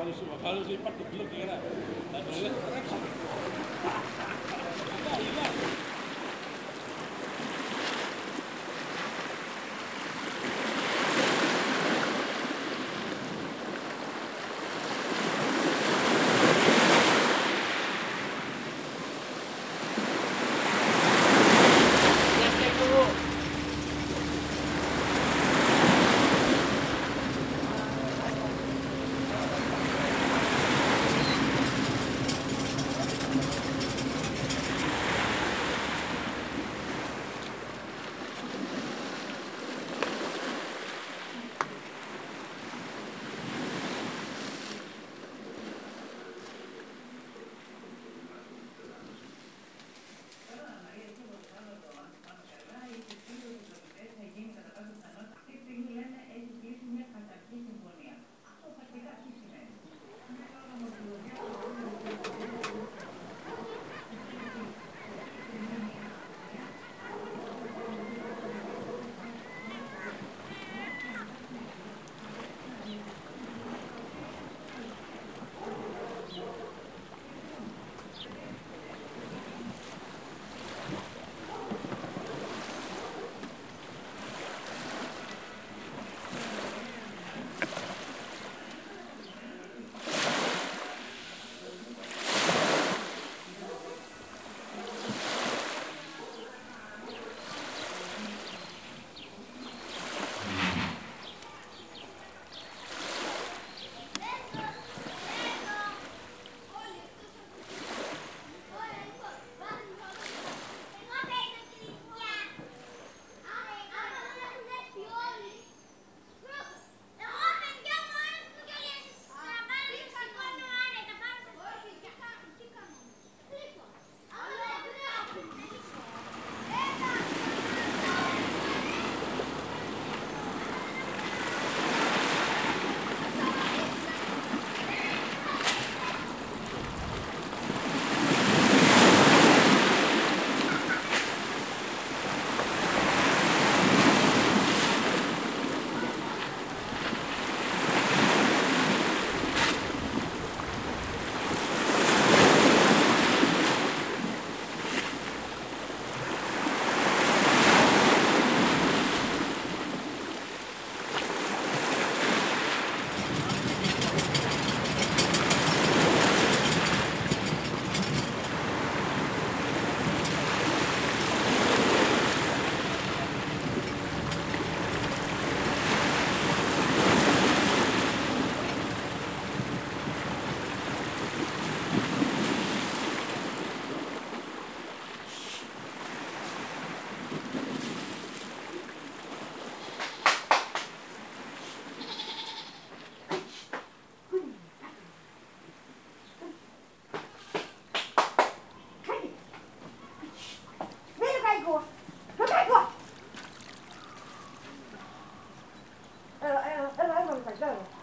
Carlos, Carlos, Carlos, Carlos, Carlos, Carlos, claro.